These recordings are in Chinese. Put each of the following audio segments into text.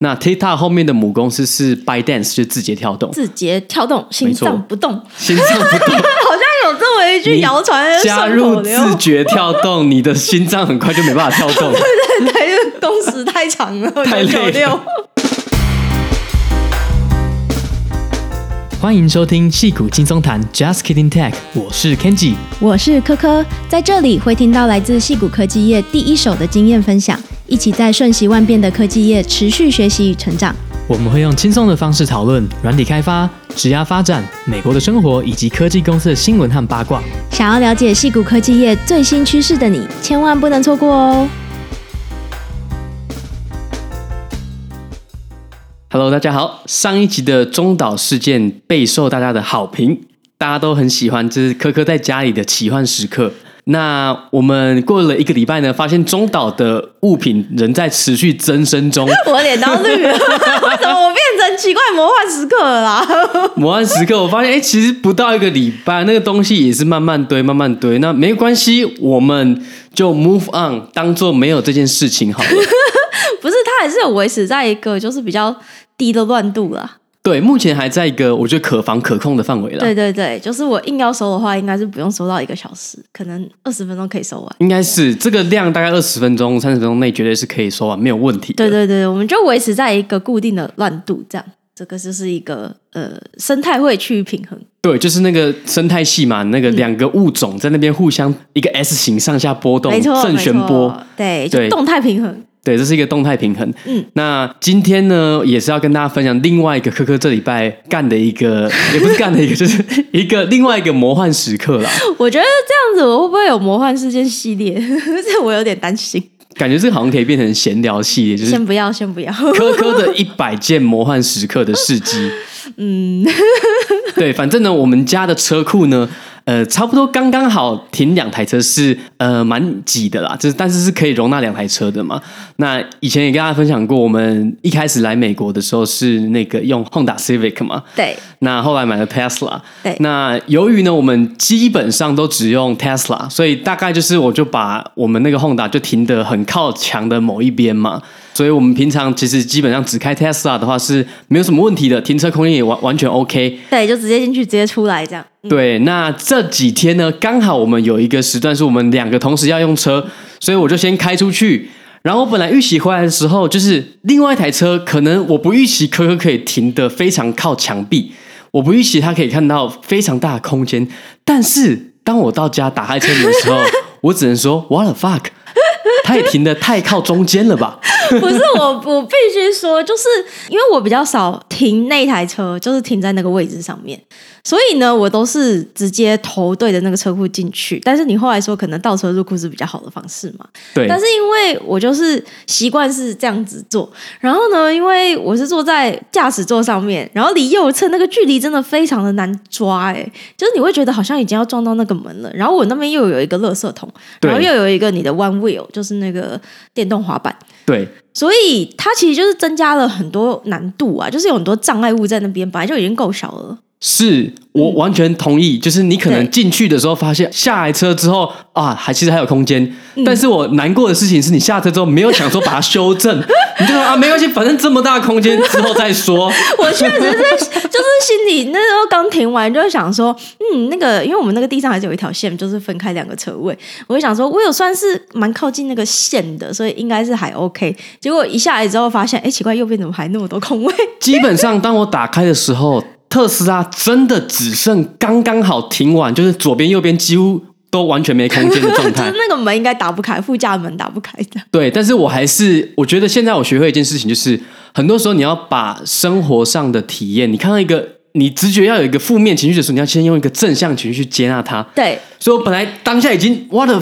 那 TikTok 后面的母公司是 ByteDance，就字节跳动。字节跳动，心脏不动，心脏不动，好像有这么一句谣传。加入字节跳动，你的心脏很快就没办法跳动。对对对，因为工时太长了，太累了。欢迎收听戏骨轻松谈，Just Kidding Tech，我是 Kenji，我是科科，在这里会听到来自戏骨科技业第一手的经验分享。一起在瞬息万变的科技业持续学习与成长。我们会用轻松的方式讨论软体开发、职涯发展、美国的生活以及科技公司的新闻和八卦。想要了解戏谷科技业最新趋势的你，千万不能错过哦！Hello，大家好。上一集的中岛事件备受大家的好评，大家都很喜欢，这是科科在家里的奇幻时刻。那我们过了一个礼拜呢，发现中岛的物品仍在持续增生中。我脸都绿了，为什么我变成奇怪魔幻时刻了啦？魔幻时刻，我发现哎、欸，其实不到一个礼拜，那个东西也是慢慢堆，慢慢堆。那没关系，我们就 move on，当做没有这件事情好了。不是，它还是有维持在一个就是比较低的乱度啦。对，目前还在一个我觉得可防可控的范围了。对对对，就是我硬要收的话，应该是不用收到一个小时，可能二十分钟可以收完。应该是这个量大概二十分钟、三十分钟内绝对是可以收完，没有问题。对对对，我们就维持在一个固定的乱度，这样，这个就是一个呃生态会去平衡。对，就是那个生态系嘛，那个两个物种在那边互相一个 S 型上下波动，没错，正弦波，对，就动态平衡。对，这是一个动态平衡。嗯，那今天呢，也是要跟大家分享另外一个科科这礼拜干的一个，也不是干的一个，就是 一个另外一个魔幻时刻啦。我觉得这样子，我会不会有魔幻事件系列？这我有点担心。感觉这个好像可以变成闲聊系列，就是先不要，先不要。科科的一百件魔幻时刻的事迹。嗯，对，反正呢，我们家的车库呢。呃，差不多刚刚好停两台车是呃蛮挤的啦，就是但是是可以容纳两台车的嘛。那以前也跟大家分享过，我们一开始来美国的时候是那个用 Honda Civic 嘛，对。那后来买了 Tesla，对。那由于呢，我们基本上都只用 Tesla，所以大概就是我就把我们那个 Honda 就停得很靠墙的某一边嘛。所以我们平常其实基本上只开 Tesla 的话是没有什么问题的，停车空间也完完全 OK。对，就直接进去，直接出来这样。嗯、对，那这几天呢，刚好我们有一个时段是我们两个同时要用车，所以我就先开出去。然后我本来预期回来的时候，就是另外一台车，可能我不预期科科可以停得非常靠墙壁，我不预期它可以看到非常大的空间。但是当我到家打开车门的时候，我只能说 What the fuck。他也停的太靠中间了吧？不是我，我必须说，就是因为我比较少停那台车，就是停在那个位置上面。所以呢，我都是直接头对着那个车库进去。但是你后来说可能倒车入库是比较好的方式嘛？对。但是因为我就是习惯是这样子做，然后呢，因为我是坐在驾驶座上面，然后离右侧那个距离真的非常的难抓，哎，就是你会觉得好像已经要撞到那个门了。然后我那边又有一个垃圾桶，然后又有一个你的 One Wheel，就是那个电动滑板。对。所以它其实就是增加了很多难度啊，就是有很多障碍物在那边，本来就已经够小了。是我完全同意，就是你可能进去的时候发现下来车之后啊，还其实还有空间。但是我难过的事情是你下车之后没有想说把它修正，你就说啊没关系，反正这么大空间之后再说。我确实是就是心里那时候刚停完就想说，嗯，那个因为我们那个地上还是有一条线，就是分开两个车位，我就想说我有算是蛮靠近那个线的，所以应该是还 OK。结果一下来之后发现，哎，奇怪，右边怎么还那么多空位？基本上当我打开的时候。特斯拉真的只剩刚刚好停完，就是左边右边几乎都完全没空间的状态。就是那个门应该打不开，副驾门打不开的。对，但是我还是我觉得现在我学会一件事情，就是很多时候你要把生活上的体验，你看到一个你直觉要有一个负面情绪的时候，你要先用一个正向情绪去接纳它。对，所以我本来当下已经 what the，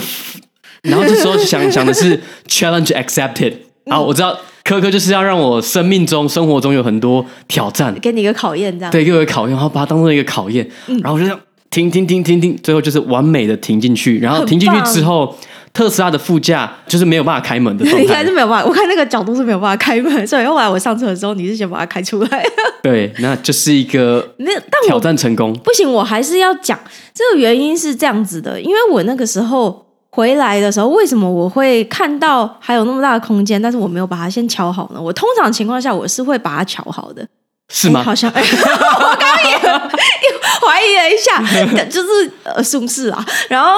然后这时候想想的是 challenge accepted。好，我知道。科科就是要让我生命中、生活中有很多挑战，给你一个考验，这样。对，给我一个考验，然后把它当做一个考验，嗯、然后我就这样停停停停停，最后就是完美的停进去，然后停进去之后，特斯拉的副驾就是没有办法开门的状态，应该是没有办法，我看那个角度是没有办法开门，所以后来我上车的时候，你是先把它开出来，对，那就是一个 那但挑战成功，不行，我还是要讲这个原因是这样子的，因为我那个时候。回来的时候，为什么我会看到还有那么大的空间，但是我没有把它先瞧好呢？我通常情况下我是会把它瞧好的，是吗？好像，哎、我刚刚也怀疑了一下，就是呃，是不是啊？然后，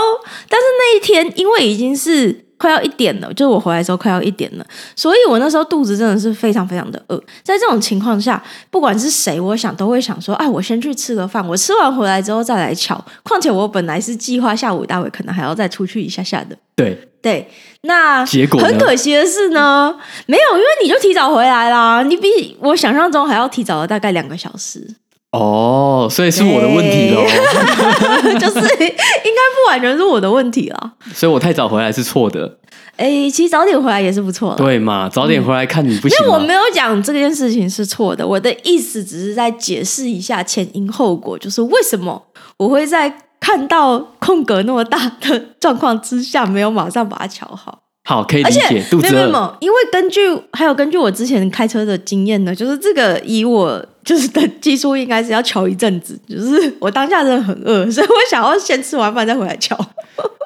但是那一天因为已经是。快要一点了，就是我回来的时候快要一点了，所以我那时候肚子真的是非常非常的饿。在这种情况下，不管是谁，我想都会想说：“哎，我先去吃个饭，我吃完回来之后再来瞧。”况且我本来是计划下午大会可能还要再出去一下下的。对对，那结果很可惜的是呢，没有，因为你就提早回来啦，你比我想象中还要提早了大概两个小时。哦，所以是我的问题喽，就是应该不完全是我的问题啦。所以我太早回来是错的。哎、欸，其实早点回来也是不错的。对嘛，早点回来看你不行。因为我没有讲这件事情是错的，我的意思只是在解释一下前因后果，就是为什么我会在看到空格那么大的状况之下，没有马上把它调好。好，可以理解。肚子饿。没有没有，因为根据还有根据我之前开车的经验呢，就是这个以我就是等技术，应该是要敲一阵子。就是我当下真的很饿，所以我想要先吃完饭再回来敲。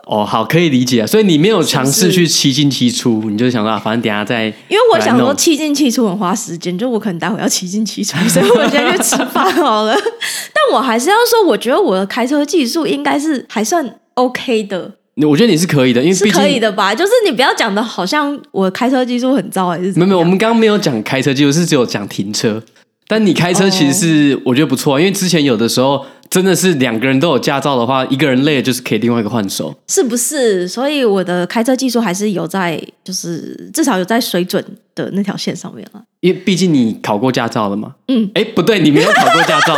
哦，好，可以理解啊。所以你没有尝试去七进七出，你就想到反正等下再。因为我想说七进七出很花时间，就我可能待会要七进七出，所以我先去吃饭好了。但我还是要说，我觉得我的开车技术应该是还算 OK 的。我觉得你是可以的，因为是可以的吧？就是你不要讲的好像我开车技术很糟还是怎么样？没有没有，我们刚刚没有讲开车技术，是只有讲停车。但你开车其实是我觉得不错，因为之前有的时候真的是两个人都有驾照的话，一个人累了就是可以另外一个换手，是不是？所以我的开车技术还是有在，就是至少有在水准的那条线上面了。因为毕竟你考过驾照了嘛。嗯。哎，不对，你没有考过驾照。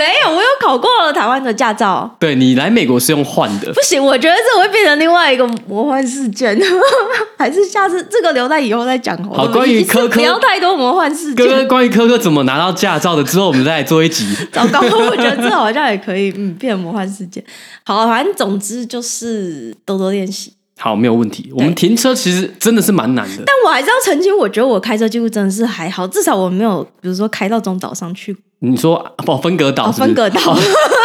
没有，我有考过了台湾的驾照。对，你来美国是用换的。不行，我觉得这会变成另外一个魔幻事件，还是下次这个留在以后再讲。好，关于科科不要太多魔幻事件。哥哥，关于科科怎么拿到驾照的，之后我们再来做一集。糟糕，我觉得这好像也可以，嗯，变成魔幻事件。好，反正总之就是多多练习。好，没有问题。我们停车其实真的是蛮难的，但我还是要澄清，我觉得我开车技术真的是还好，至少我没有，比如说开到中岛上去。你说哦，分隔岛，分隔岛。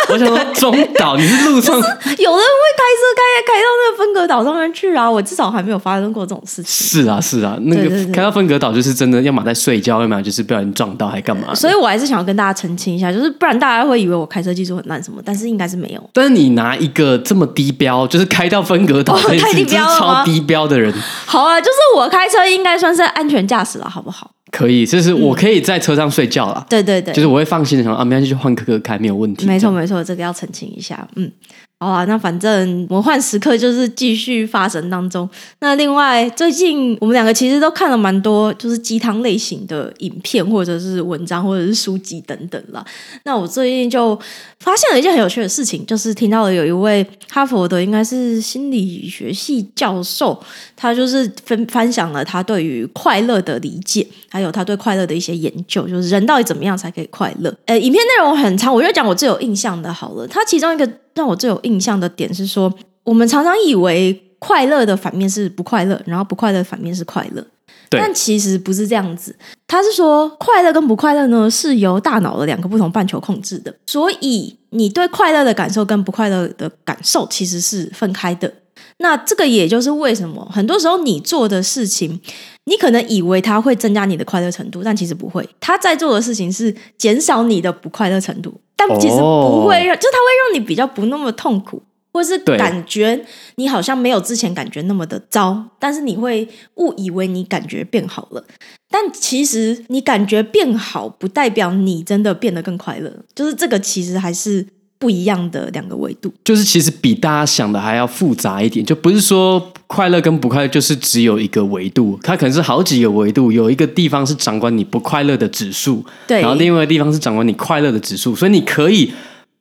我想说中岛，你是路上 有人会开车开开到那个分隔岛上面去啊？我至少还没有发生过这种事情。是啊，是啊，那个开到分隔岛就是真的，要么在睡觉，要么就是不小心撞到，还干嘛？所以我还是想要跟大家澄清一下，就是不然大家会以为我开车技术很烂什么，但是应该是没有。但是你拿一个这么低标，就是开到分隔岛，哦，太低标了，超低标的人。好啊，就是我开车应该算是安全驾驶了，好不好？可以，就是我可以在车上睡觉了。嗯。对对对，就是我会放心的想啊，明天就去换哥哥开，没有问题。没错没错，这个要澄清一下，嗯。好啊，那反正魔幻时刻就是继续发生当中。那另外，最近我们两个其实都看了蛮多，就是鸡汤类型的影片，或者是文章，或者是书籍等等啦。那我最近就发现了一件很有趣的事情，就是听到了有一位哈佛的应该是心理学系教授，他就是分分享了他对于快乐的理解，还有他对快乐的一些研究，就是人到底怎么样才可以快乐。呃，影片内容很长，我就讲我最有印象的好了。他其中一个。让我最有印象的点是说，我们常常以为快乐的反面是不快乐，然后不快乐的反面是快乐。对。但其实不是这样子。他是说，快乐跟不快乐呢，是由大脑的两个不同半球控制的。所以，你对快乐的感受跟不快乐的感受其实是分开的。那这个也就是为什么很多时候你做的事情，你可能以为它会增加你的快乐程度，但其实不会。他在做的事情是减少你的不快乐程度。但其实不会让，oh. 就它会让你比较不那么痛苦，或是感觉你好像没有之前感觉那么的糟，但是你会误以为你感觉变好了，但其实你感觉变好不代表你真的变得更快乐，就是这个其实还是不一样的两个维度，就是其实比大家想的还要复杂一点，就不是说快乐跟不快乐就是只有一个维度，它可能是好几个维度，有一个地方是掌管你不快乐的指数，对，然后另外一个地方是掌管你快乐的指数，所以你可以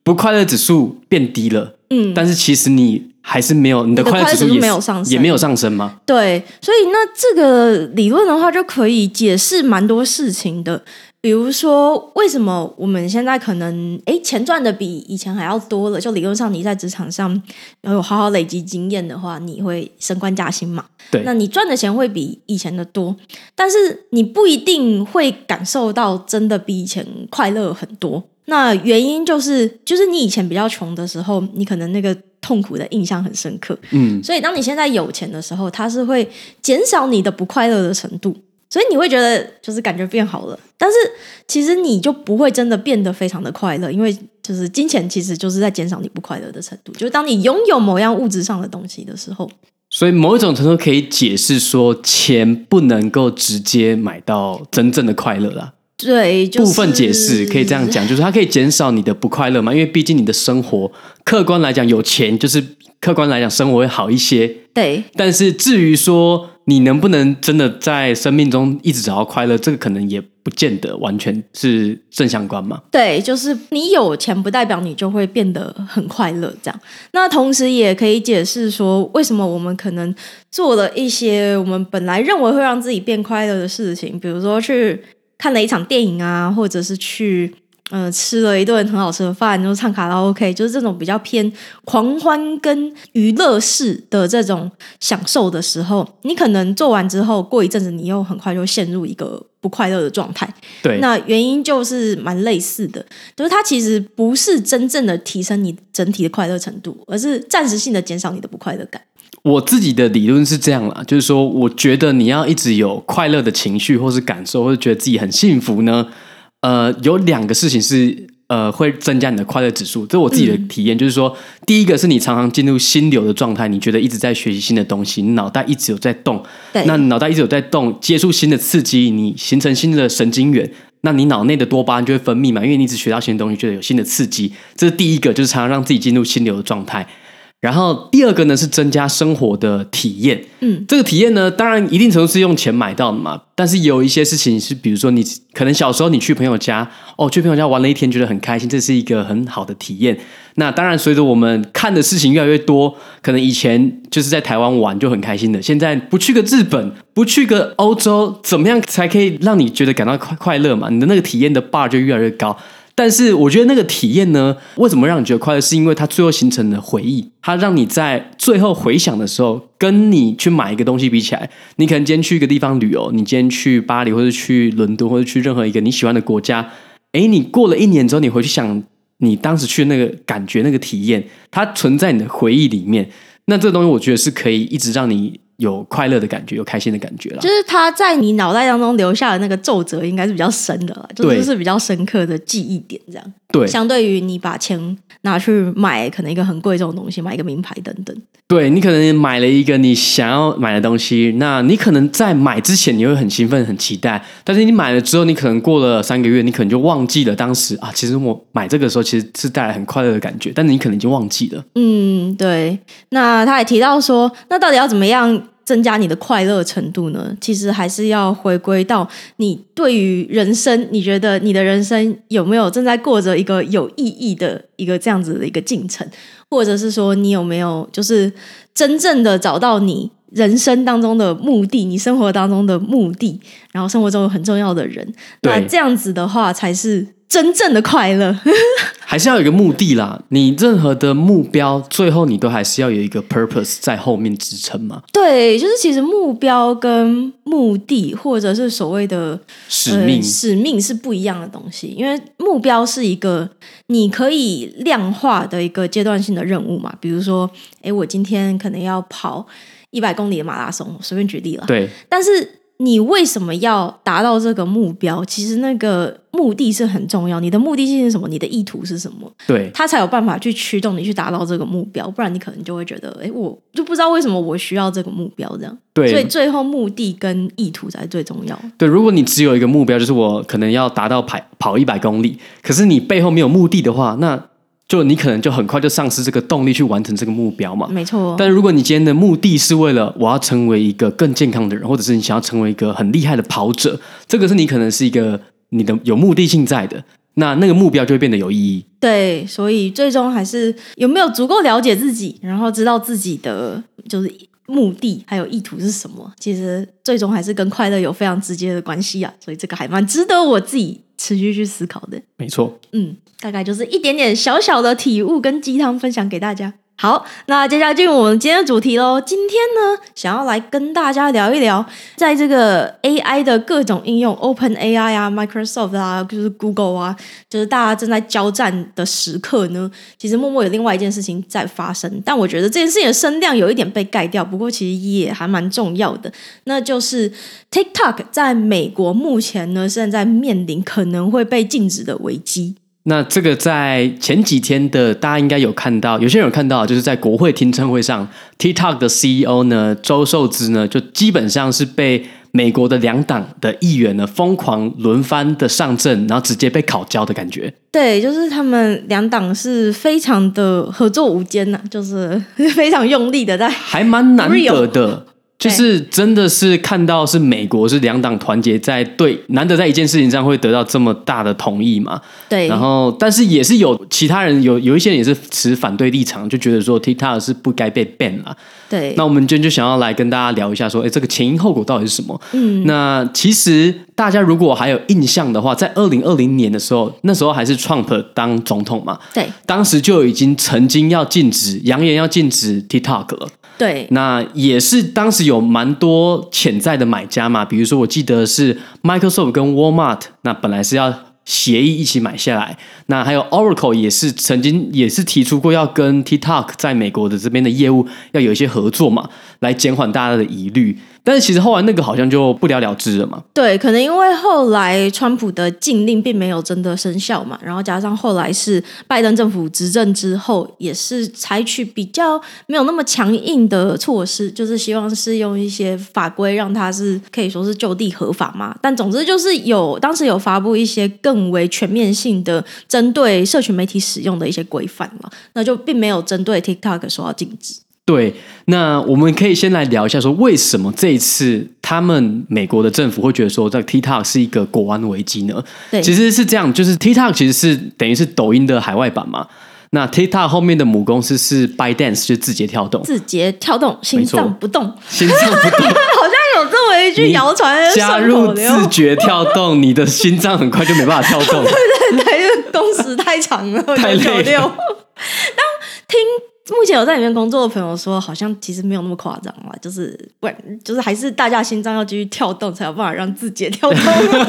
不快乐指数变低了，嗯，但是其实你还是没有你的快乐指数也没有上升，也没有上升吗？对，所以那这个理论的话就可以解释蛮多事情的。比如说，为什么我们现在可能诶钱赚的比以前还要多了？就理论上，你在职场上有好好累积经验的话，你会升官加薪嘛？对，那你赚的钱会比以前的多，但是你不一定会感受到真的比以前快乐很多。那原因就是，就是你以前比较穷的时候，你可能那个痛苦的印象很深刻。嗯，所以当你现在有钱的时候，它是会减少你的不快乐的程度，所以你会觉得就是感觉变好了。但是其实你就不会真的变得非常的快乐，因为就是金钱其实就是在减少你不快乐的程度。就是当你拥有某样物质上的东西的时候，所以某一种程度可以解释说，钱不能够直接买到真正的快乐啦。对，就是、部分解释可以这样讲，就是它可以减少你的不快乐嘛，因为毕竟你的生活客观来讲有钱，就是客观来讲生活会好一些。对，但是至于说你能不能真的在生命中一直找到快乐，这个可能也不见得完全是正相关嘛。对，就是你有钱不代表你就会变得很快乐，这样。那同时也可以解释说，为什么我们可能做了一些我们本来认为会让自己变快乐的事情，比如说去。看了一场电影啊，或者是去呃吃了一顿很好吃的饭，然后唱卡拉 OK，就是这种比较偏狂欢跟娱乐式的这种享受的时候，你可能做完之后，过一阵子你又很快就陷入一个不快乐的状态。对，那原因就是蛮类似的，就是它其实不是真正的提升你整体的快乐程度，而是暂时性的减少你的不快乐感。我自己的理论是这样啦，就是说，我觉得你要一直有快乐的情绪，或是感受，或者觉得自己很幸福呢，呃，有两个事情是呃会增加你的快乐指数。这是我自己的体验，嗯、就是说，第一个是你常常进入心流的状态，你觉得一直在学习新的东西，你脑袋一直有在动，对，那脑袋一直有在动，接触新的刺激，你形成新的神经元，那你脑内的多巴胺就会分泌嘛，因为你一直学到新的东西，觉得有新的刺激，这是第一个，就是常常让自己进入心流的状态。然后第二个呢是增加生活的体验，嗯，这个体验呢，当然一定程度是用钱买到的嘛。但是有一些事情是，比如说你可能小时候你去朋友家，哦，去朋友家玩了一天，觉得很开心，这是一个很好的体验。那当然，随着我们看的事情越来越多，可能以前就是在台湾玩就很开心的，现在不去个日本，不去个欧洲，怎么样才可以让你觉得感到快快乐嘛？你的那个体验的 bar 就越来越高。但是我觉得那个体验呢，为什么让你觉得快乐？是因为它最后形成的回忆，它让你在最后回想的时候，跟你去买一个东西比起来，你可能今天去一个地方旅游，你今天去巴黎或者去伦敦或者去任何一个你喜欢的国家，诶，你过了一年之后，你回去想你当时去那个感觉、那个体验，它存在你的回忆里面。那这东西，我觉得是可以一直让你。有快乐的感觉，有开心的感觉了。就是他在你脑袋当中留下的那个皱褶，应该是比较深的了，就是，是比较深刻的记忆点，这样。对，相对于你把钱拿去买可能一个很贵重的东西，买一个名牌等等。对，你可能买了一个你想要买的东西，那你可能在买之前你会很兴奋、很期待，但是你买了之后，你可能过了三个月，你可能就忘记了当时啊，其实我买这个时候其实是带来很快乐的感觉，但是你可能已经忘记了。嗯，对。那他也提到说，那到底要怎么样？增加你的快乐程度呢？其实还是要回归到你对于人生，你觉得你的人生有没有正在过着一个有意义的一个这样子的一个进程，或者是说你有没有就是真正的找到你人生当中的目的，你生活当中的目的，然后生活中有很重要的人，那这样子的话才是。真正的快乐 还是要有一个目的啦。你任何的目标，最后你都还是要有一个 purpose 在后面支撑嘛。对，就是其实目标跟目的，或者是所谓的使命，呃，使命是不一样的东西。因为目标是一个你可以量化的一个阶段性的任务嘛。比如说，哎，我今天可能要跑一百公里的马拉松，随便举例了。对，但是。你为什么要达到这个目标？其实那个目的是很重要。你的目的性是什么？你的意图是什么？对，他才有办法去驱动你去达到这个目标。不然你可能就会觉得，哎，我就不知道为什么我需要这个目标这样。对，所以最后目的跟意图才是最重要。对，如果你只有一个目标，就是我可能要达到跑跑一百公里，可是你背后没有目的的话，那。就你可能就很快就丧失这个动力去完成这个目标嘛。没错。但如果你今天的目的是为了我要成为一个更健康的人，或者是你想要成为一个很厉害的跑者，这个是你可能是一个你的有目的性在的，那那个目标就会变得有意义。对，所以最终还是有没有足够了解自己，然后知道自己的就是目的还有意图是什么，其实最终还是跟快乐有非常直接的关系啊。所以这个还蛮值得我自己持续去思考的。没错。嗯。大概就是一点点小小的体悟跟鸡汤分享给大家。好，那接下来进入我们今天的主题喽。今天呢，想要来跟大家聊一聊，在这个 AI 的各种应用，Open AI 啊，Microsoft 啊，就是 Google 啊，就是大家正在交战的时刻呢。其实默默有另外一件事情在发生，但我觉得这件事情的声量有一点被盖掉。不过其实也还蛮重要的，那就是 TikTok 在美国目前呢，现在面临可能会被禁止的危机。那这个在前几天的，大家应该有看到，有些人有看到，就是在国会听证会上，TikTok 的 CEO 呢，周受资呢，就基本上是被美国的两党的议员呢疯狂轮番的上阵，然后直接被烤焦的感觉。对，就是他们两党是非常的合作无间呐，就是 非常用力的在，还蛮难得的。就是真的是看到是美国是两党团结在对，难得在一件事情上会得到这么大的同意嘛？对。然后，但是也是有其他人有有一些人也是持反对立场，就觉得说 TikTok 是不该被 ban 啊。对。那我们今天就想要来跟大家聊一下，说，哎，这个前因后果到底是什么？嗯。那其实大家如果还有印象的话，在二零二零年的时候，那时候还是 Trump 当总统嘛？对。当时就已经曾经要禁止，扬言要禁止 TikTok 了。对，那也是当时有蛮多潜在的买家嘛，比如说我记得是 Microsoft 跟 Walmart，那本来是要协议一起买下来，那还有 Oracle 也是曾经也是提出过要跟 TikTok 在美国的这边的业务要有一些合作嘛，来减缓大家的疑虑。但是其实后来那个好像就不了了之了嘛。对，可能因为后来川普的禁令并没有真的生效嘛，然后加上后来是拜登政府执政之后，也是采取比较没有那么强硬的措施，就是希望是用一些法规让它是可以说是就地合法嘛。但总之就是有当时有发布一些更为全面性的针对社群媒体使用的一些规范嘛，那就并没有针对 TikTok 说要禁止。对，那我们可以先来聊一下，说为什么这一次他们美国的政府会觉得说这个 TikTok 是一个国安危机呢？对，其实是这样，就是 TikTok 其实是等于是抖音的海外版嘛。那 TikTok 后面的母公司是 ByteDance，就字节跳动。字节跳动，心脏不动，心脏不动，好像有这么一句谣传。加入字节跳动，你的心脏很快就没办法跳动。对对对，因为工时太长了，太累了。当 听。目前有在里面工作的朋友说，好像其实没有那么夸张嘛，就是不然就是还是大家心脏要继续跳动，才有办法让字节跳动。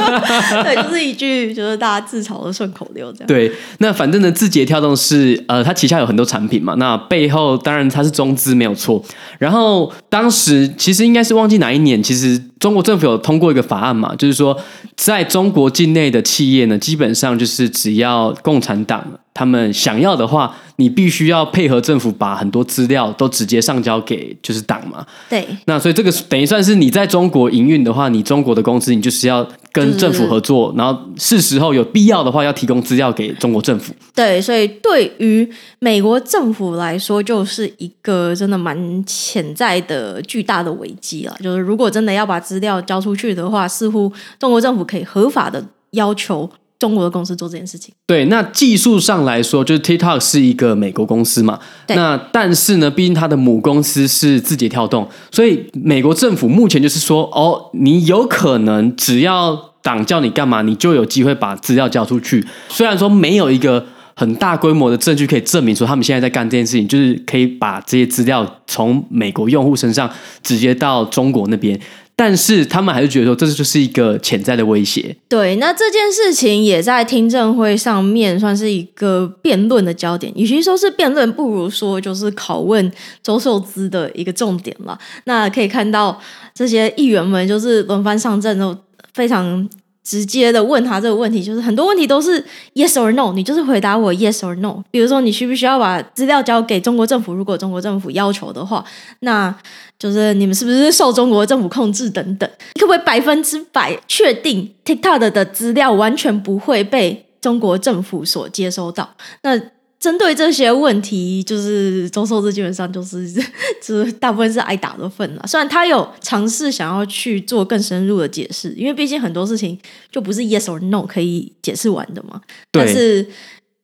对，就是一句就是大家自嘲的顺口溜这样。对，那反正呢，字节跳动是呃，它旗下有很多产品嘛，那背后当然它是中资没有错。然后当时其实应该是忘记哪一年，其实中国政府有通过一个法案嘛，就是说在中国境内的企业呢，基本上就是只要共产党他们想要的话。你必须要配合政府，把很多资料都直接上交给就是党嘛。对。那所以这个等于算是你在中国营运的话，你中国的公司，你就是要跟政府合作，然后是时候有必要的话，要提供资料给中国政府。对，所以对于美国政府来说，就是一个真的蛮潜在的巨大的危机了。就是如果真的要把资料交出去的话，似乎中国政府可以合法的要求。中国的公司做这件事情，对，那技术上来说，就是 TikTok 是一个美国公司嘛，那但是呢，毕竟它的母公司是字节跳动，所以美国政府目前就是说，哦，你有可能只要党叫你干嘛，你就有机会把资料交出去。虽然说没有一个很大规模的证据可以证明说他们现在在干这件事情，就是可以把这些资料从美国用户身上直接到中国那边。但是他们还是觉得说，这就是一个潜在的威胁。对，那这件事情也在听证会上面算是一个辩论的焦点。与其说是辩论，不如说就是拷问周受资的一个重点了。那可以看到这些议员们就是轮番上阵，都非常。直接的问他这个问题，就是很多问题都是 yes or no，你就是回答我 yes or no。比如说，你需不需要把资料交给中国政府？如果中国政府要求的话，那就是你们是不是受中国政府控制等等？你可不可以百分之百确定 TikTok 的资料完全不会被中国政府所接收到？那针对这些问题，就是周寿之基本上就是，就是大部分是挨打的份了。虽然他有尝试想要去做更深入的解释，因为毕竟很多事情就不是 yes or no 可以解释完的嘛。对。但是，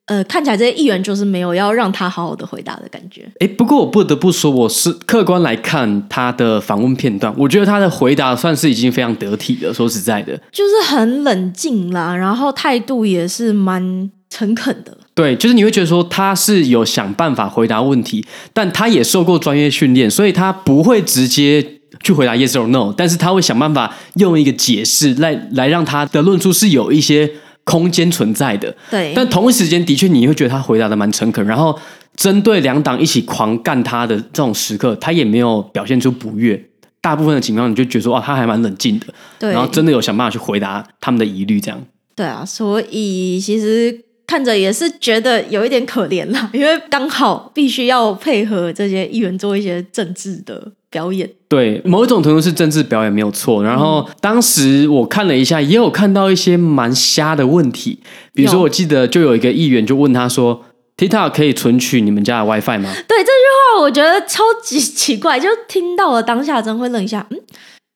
呃，看起来这些议员就是没有要让他好好的回答的感觉。哎，不过我不得不说，我是客观来看他的访问片段，我觉得他的回答算是已经非常得体了。说实在的，就是很冷静啦，然后态度也是蛮诚恳的。对，就是你会觉得说他是有想办法回答问题，但他也受过专业训练，所以他不会直接去回答 yes or no，但是他会想办法用一个解释来来让他的论述是有一些空间存在的。对，但同一时间的确你会觉得他回答的蛮诚恳，然后针对两党一起狂干他的这种时刻，他也没有表现出不悦。大部分的情况你就觉得说哦，他还蛮冷静的，对，然后真的有想办法去回答他们的疑虑，这样。对啊，所以其实。看着也是觉得有一点可怜啦，因为刚好必须要配合这些议员做一些政治的表演。对，某一种程度是政治表演没有错。然后当时我看了一下，也有看到一些蛮瞎的问题，比如说我记得就有一个议员就问他说：“TikTok 可以存取你们家的 WiFi 吗？”对，这句话我觉得超级奇怪，就听到了当下真会愣一下，嗯。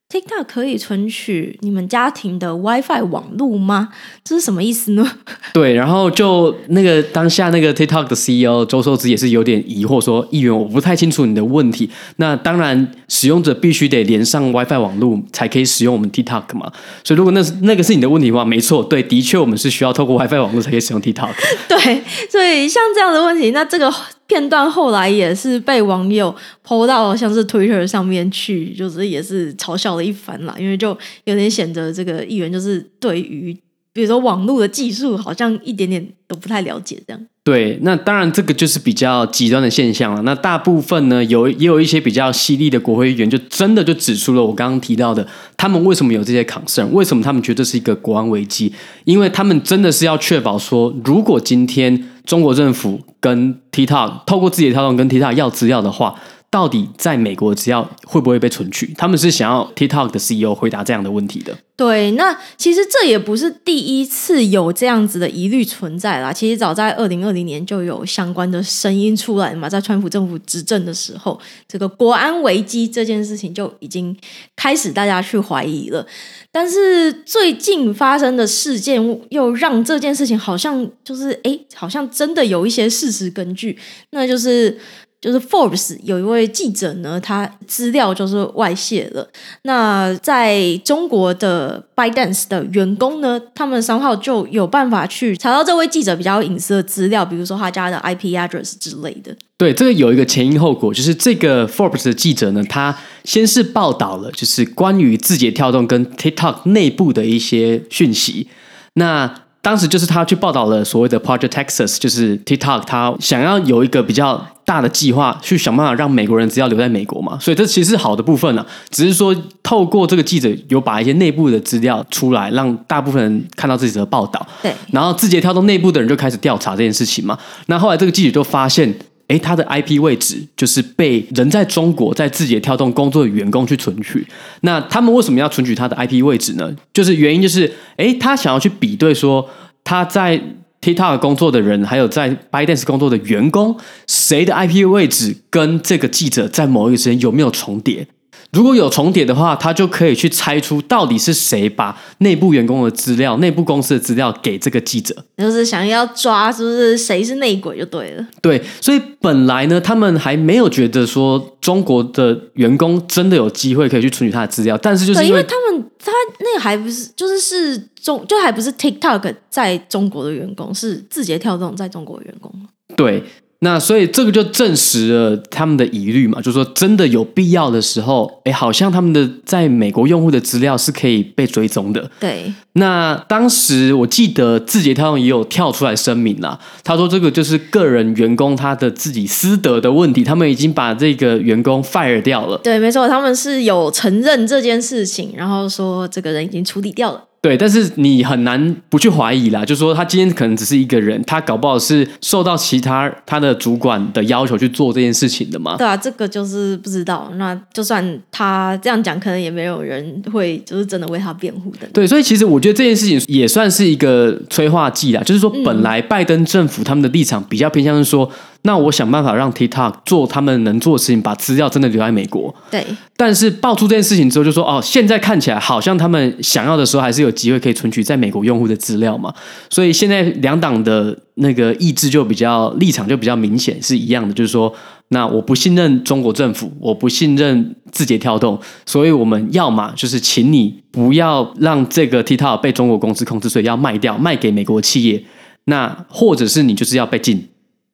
TikTok 可以存取你们家庭的 WiFi 网路吗？这是什么意思呢？对，然后就那个当下那个 TikTok 的 CEO 周受之也是有点疑惑，说：“议员，我不太清楚你的问题。那当然，使用者必须得连上 WiFi 网路才可以使用我们 TikTok 嘛。所以如果那是那个是你的问题的话，没错，对，的确我们是需要透过 WiFi 网络才可以使用 TikTok。对，所以像这样的问题，那这个。片段后来也是被网友 PO 到像是 Twitter 上面去，就是也是嘲笑了一番啦，因为就有点显得这个议员就是对于比如说网络的技术好像一点点都不太了解这样。对，那当然这个就是比较极端的现象了。那大部分呢，有也有一些比较犀利的国会议员，就真的就指出了我刚刚提到的，他们为什么有这些 concern，为什么他们觉得是一个国安危机？因为他们真的是要确保说，如果今天中国政府跟 TikTok 透过自己的跳动跟 TikTok 要资料的话。到底在美国只要会不会被存取？他们是想要 TikTok 的 CEO 回答这样的问题的。对，那其实这也不是第一次有这样子的疑虑存在啦。其实早在二零二零年就有相关的声音出来嘛，在川普政府执政的时候，这个国安危机这件事情就已经开始大家去怀疑了。但是最近发生的事件又让这件事情好像就是哎，好像真的有一些事实根据，那就是。就是 Forbes 有一位记者呢，他资料就是外泄了。那在中国的 Bydance 的员工呢，他们商号就有办法去查到这位记者比较隐私的资料，比如说他家的 IP address 之类的。对，这个有一个前因后果，就是这个 Forbes 的记者呢，他先是报道了就是关于字节跳动跟 TikTok 内部的一些讯息。那当时就是他去报道了所谓的 Project Texas，就是 TikTok 他想要有一个比较大的计划，去想办法让美国人只要留在美国嘛，所以这其实是好的部分了。只是说透过这个记者有把一些内部的资料出来，让大部分人看到自己的报道。对，然后字节跳动内部的人就开始调查这件事情嘛。那后来这个记者就发现。诶，他的 IP 位置就是被人在中国在字节跳动工作的员工去存取。那他们为什么要存取他的 IP 位置呢？就是原因就是，诶，他想要去比对说他在 TikTok 工作的人，还有在 ByteDance 工作的员工，谁的 IP 位置跟这个记者在某一个时间有没有重叠。如果有重叠的话，他就可以去猜出到底是谁把内部员工的资料、内部公司的资料给这个记者，就是想要抓，是不是谁是内鬼就对了。对，所以本来呢，他们还没有觉得说中国的员工真的有机会可以去存取他的资料，但是就是因为，因为他们他那个还不是，就是是中，就还不是 TikTok 在中国的员工，是字节跳动在中国的员工。对。那所以这个就证实了他们的疑虑嘛，就是说真的有必要的时候，哎，好像他们的在美国用户的资料是可以被追踪的。对。那当时我记得字节跳动也有跳出来声明啦，他说这个就是个人员工他的自己私德的问题，他们已经把这个员工 fire 掉了。对，没错，他们是有承认这件事情，然后说这个人已经处理掉了。对，但是你很难不去怀疑啦，就说他今天可能只是一个人，他搞不好是受到其他他的主管的要求去做这件事情的嘛？对啊，这个就是不知道。那就算他这样讲，可能也没有人会就是真的为他辩护的。对，所以其实我觉得这件事情也算是一个催化剂啦，就是说本来拜登政府他们的立场比较偏向是说。那我想办法让 TikTok 做他们能做的事情，把资料真的留在美国。对。但是爆出这件事情之后，就说哦，现在看起来好像他们想要的时候，还是有机会可以存取在美国用户的资料嘛。所以现在两党的那个意志就比较立场就比较明显是一样的，就是说，那我不信任中国政府，我不信任字节跳动，所以我们要么就是请你不要让这个 TikTok 被中国公司控制，所以要卖掉，卖给美国企业。那或者是你就是要被禁。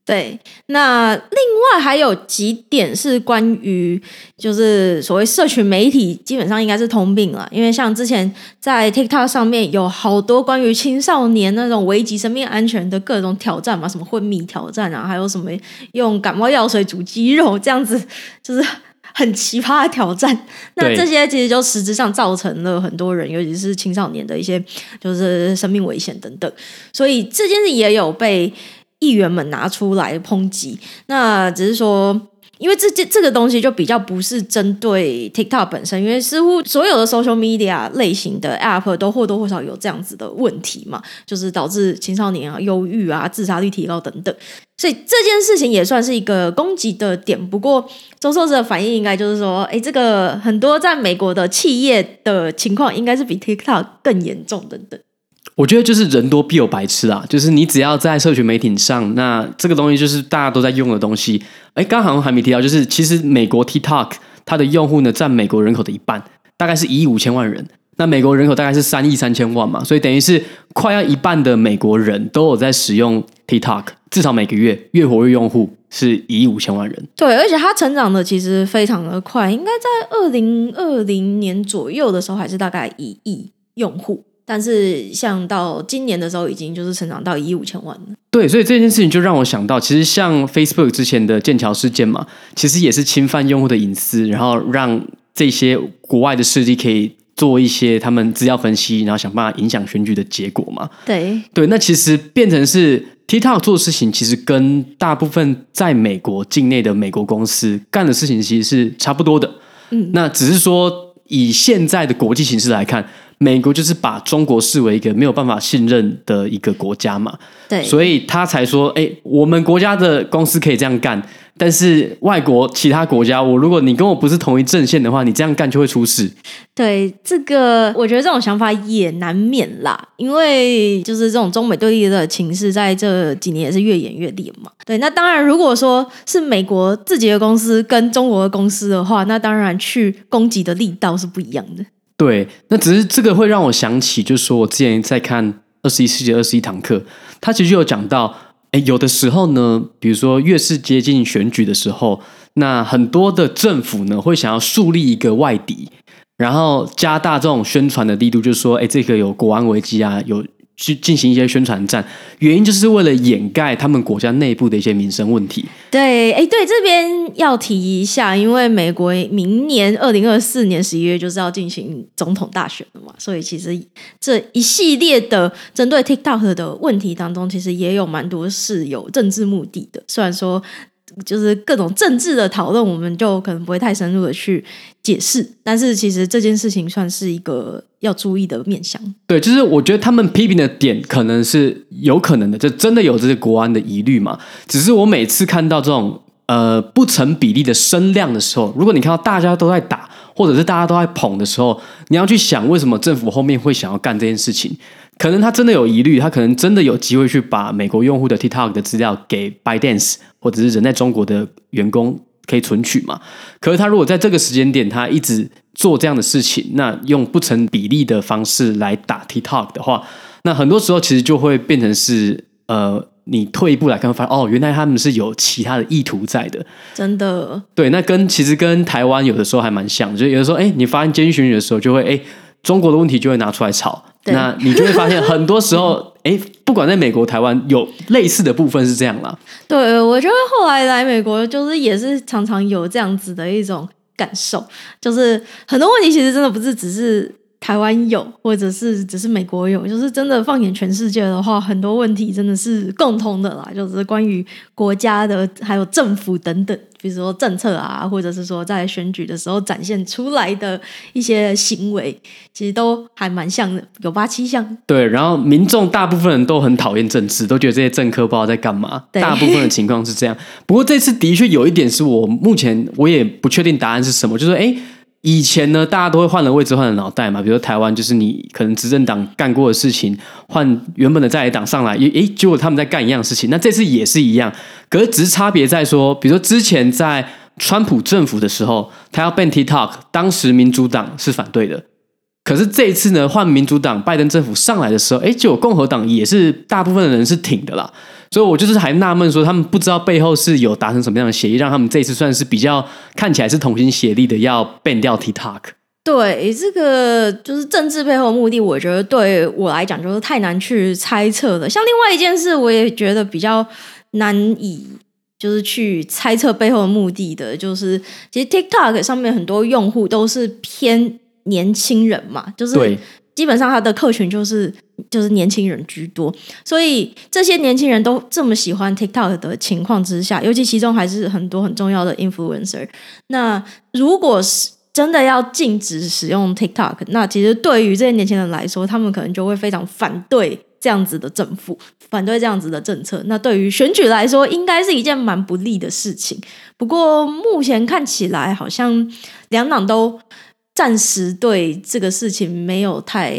对，那另外还有几点是关于，就是所谓社群媒体，基本上应该是通病了。因为像之前在 TikTok 上面有好多关于青少年那种危及生命安全的各种挑战嘛，什么昏迷挑战啊，还有什么用感冒药水煮鸡肉这样子，就是很奇葩的挑战。那这些其实就实质上造成了很多人，尤其是青少年的一些就是生命危险等等。所以这件事也有被。议员们拿出来抨击，那只是说，因为这这这个东西就比较不是针对 TikTok 本身，因为似乎所有的 social media 类型的 app 都或多或少有这样子的问题嘛，就是导致青少年啊忧郁啊、自杀率提高等等，所以这件事情也算是一个攻击的点。不过周受资的反应应该就是说，哎，这个很多在美国的企业的情况应该是比 TikTok 更严重等等。我觉得就是人多必有白痴啊，就是你只要在社群媒体上，那这个东西就是大家都在用的东西。哎，刚好还没提到，就是其实美国 TikTok 它的用户呢占美国人口的一半，大概是一亿五千万人。那美国人口大概是三亿三千万嘛，所以等于是快要一半的美国人都有在使用 TikTok，至少每个月月活跃用户是一亿五千万人。对，而且它成长的其实非常的快，应该在二零二零年左右的时候还是大概一亿用户。但是，像到今年的时候，已经就是成长到一亿五千万了。对，所以这件事情就让我想到，其实像 Facebook 之前的剑桥事件嘛，其实也是侵犯用户的隐私，然后让这些国外的势力可以做一些他们资料分析，然后想办法影响选举的结果嘛。对对，那其实变成是 TikTok 做的事情，其实跟大部分在美国境内的美国公司干的事情其实是差不多的。嗯，那只是说以现在的国际形势来看。美国就是把中国视为一个没有办法信任的一个国家嘛，对，所以他才说，哎，我们国家的公司可以这样干，但是外国其他国家，我如果你跟我不是同一阵线的话，你这样干就会出事。对，这个我觉得这种想法也难免啦，因为就是这种中美对立的情势，在这几年也是越演越烈嘛。对，那当然，如果说是美国自己的公司跟中国的公司的话，那当然去攻击的力道是不一样的。对，那只是这个会让我想起，就是说我之前在看《二十一世纪二十一堂课》，他其实就有讲到，哎，有的时候呢，比如说越是接近选举的时候，那很多的政府呢会想要树立一个外敌，然后加大这种宣传的力度，就是说，哎，这个有国安危机啊，有。去进行一些宣传战，原因就是为了掩盖他们国家内部的一些民生问题。对，哎，对，这边要提一下，因为美国明年二零二四年十一月就是要进行总统大选了嘛，所以其实这一系列的针对 TikTok 的问题当中，其实也有蛮多是有政治目的的。虽然说。就是各种政治的讨论，我们就可能不会太深入的去解释。但是其实这件事情算是一个要注意的面向。对，就是我觉得他们批评的点可能是有可能的，就真的有这些国安的疑虑嘛。只是我每次看到这种呃不成比例的声量的时候，如果你看到大家都在打，或者是大家都在捧的时候，你要去想为什么政府后面会想要干这件事情。可能他真的有疑虑，他可能真的有机会去把美国用户的 TikTok 的资料给 Bydance 或者是人在中国的员工可以存取嘛？可是他如果在这个时间点他一直做这样的事情，那用不成比例的方式来打 TikTok 的话，那很多时候其实就会变成是呃，你退一步来看，发现哦，原来他们是有其他的意图在的。真的？对，那跟其实跟台湾有的时候还蛮像，就有的时候哎，你发现监选举的时候，就会哎，中国的问题就会拿出来炒。那你就会发现，很多时候，哎，不管在美国、台湾，有类似的部分是这样啦。对，我觉得后来来美国，就是也是常常有这样子的一种感受，就是很多问题其实真的不是只是台湾有，或者是只是美国有，就是真的放眼全世界的话，很多问题真的是共通的啦，就是关于国家的还有政府等等。比如说政策啊，或者是说在选举的时候展现出来的一些行为，其实都还蛮像的，有八七像。对，然后民众大部分人都很讨厌政治，都觉得这些政客不知道在干嘛。大部分的情况是这样。不过这次的确有一点是我目前我也不确定答案是什么，就是哎。以前呢，大家都会换了位置，换了脑袋嘛。比如台湾，就是你可能执政党干过的事情，换原本的在野党上来，诶，诶，结果他们在干一样事情。那这次也是一样，可是只是差别在说，比如说之前在川普政府的时候，他要 ban TikTok，当时民主党是反对的。可是这一次呢，换民主党拜登政府上来的时候，诶，结果共和党也是大部分的人是挺的啦。所以我就是还纳闷说，他们不知道背后是有达成什么样的协议，让他们这一次算是比较看起来是同心协力的，要 ban 掉 TikTok。对，这个就是政治背后的目的，我觉得对我来讲就是太难去猜测了。像另外一件事，我也觉得比较难以就是去猜测背后的目的的，就是其实 TikTok 上面很多用户都是偏年轻人嘛，就是基本上他的客群就是就是年轻人居多，所以这些年轻人都这么喜欢 TikTok 的情况之下，尤其其中还是很多很重要的 influencer。那如果是真的要禁止使用 TikTok，那其实对于这些年轻人来说，他们可能就会非常反对这样子的政府，反对这样子的政策。那对于选举来说，应该是一件蛮不利的事情。不过目前看起来，好像两党都暂时对这个事情没有太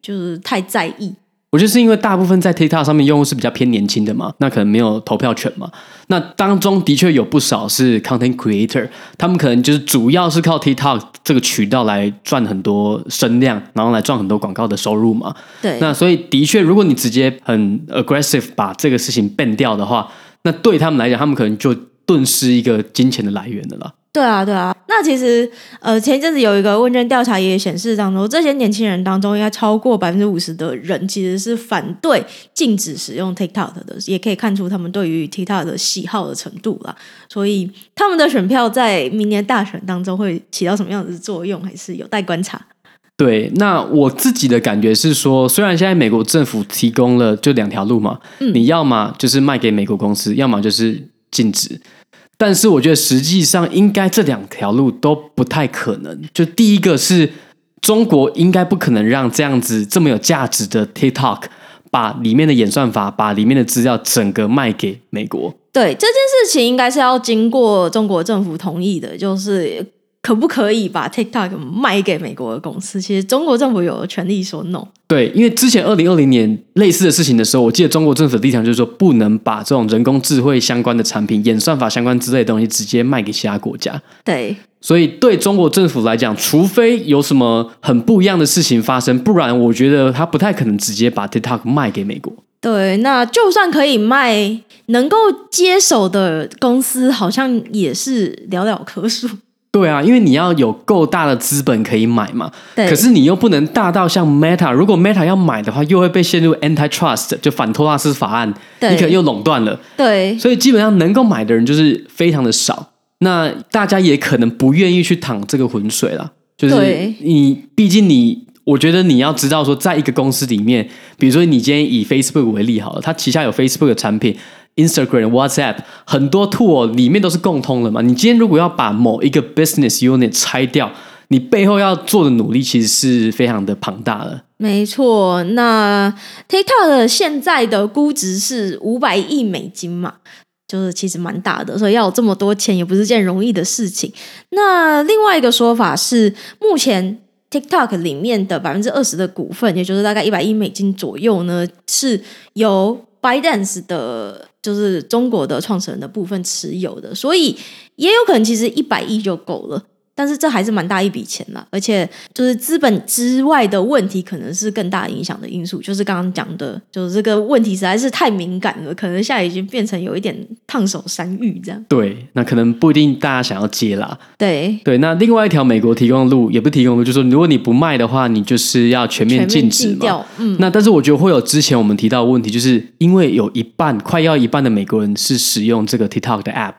就是太在意。我觉得是因为大部分在 TikTok 上面用户是比较偏年轻的嘛，那可能没有投票权嘛。那当中的确有不少是 Content Creator，他们可能就是主要是靠 TikTok 这个渠道来赚很多声量，然后来赚很多广告的收入嘛。对。那所以的确，如果你直接很 aggressive 把这个事情 ban 掉的话，那对他们来讲，他们可能就顿失一个金钱的来源的了。对啊，对啊。那其实，呃，前一阵子有一个问卷调查也显示当中，这些年轻人当中，应该超过百分之五十的人其实是反对禁止使用 TikTok 的，也可以看出他们对于 TikTok 的喜好的程度啦。所以，他们的选票在明年大选当中会起到什么样的作用，还是有待观察。对，那我自己的感觉是说，虽然现在美国政府提供了就两条路嘛，嗯，你要么就是卖给美国公司，要么就是禁止。但是我觉得实际上应该这两条路都不太可能。就第一个是中国应该不可能让这样子这么有价值的 TikTok 把里面的演算法、把里面的资料整个卖给美国。对，这件事情应该是要经过中国政府同意的，就是。可不可以把 TikTok 卖给美国的公司？其实中国政府有权利说 no。对，因为之前二零二零年类似的事情的时候，我记得中国政府的立场就是说，不能把这种人工智慧相关的产品、演算法相关之类的东西直接卖给其他国家。对，所以对中国政府来讲，除非有什么很不一样的事情发生，不然我觉得他不太可能直接把 TikTok 卖给美国。对，那就算可以卖，能够接手的公司好像也是寥寥可数。对啊，因为你要有够大的资本可以买嘛。对。可是你又不能大到像 Meta，如果 Meta 要买的话，又会被陷入 Antitrust，就反托拉斯法案，你可能又垄断了。对。所以基本上能够买的人就是非常的少，那大家也可能不愿意去淌这个浑水了。就是你，毕竟你，我觉得你要知道说，在一个公司里面，比如说你今天以 Facebook 为例好了，它旗下有 Facebook 的产品。Instagram、WhatsApp 很多 tool 里面都是共通的嘛。你今天如果要把某一个 business unit 拆掉，你背后要做的努力其实是非常的庞大的。没错，那 TikTok 的现在的估值是五百亿美金嘛，就是其实蛮大的，所以要有这么多钱也不是件容易的事情。那另外一个说法是，目前 TikTok 里面的百分之二十的股份，也就是大概一百亿美金左右呢，是由 ByteDance 的。就是中国的创始人的部分持有的，所以也有可能其实一百亿就够了。但是这还是蛮大一笔钱啦，而且就是资本之外的问题，可能是更大影响的因素。就是刚刚讲的，就是这个问题实在是太敏感了，可能现在已经变成有一点烫手山芋这样。对，那可能不一定大家想要接啦。对对，那另外一条美国提供的路也不提供路，就是说如果你不卖的话，你就是要全面禁止嘛。嗯，那但是我觉得会有之前我们提到的问题，就是因为有一半快要一半的美国人是使用这个 TikTok 的 App。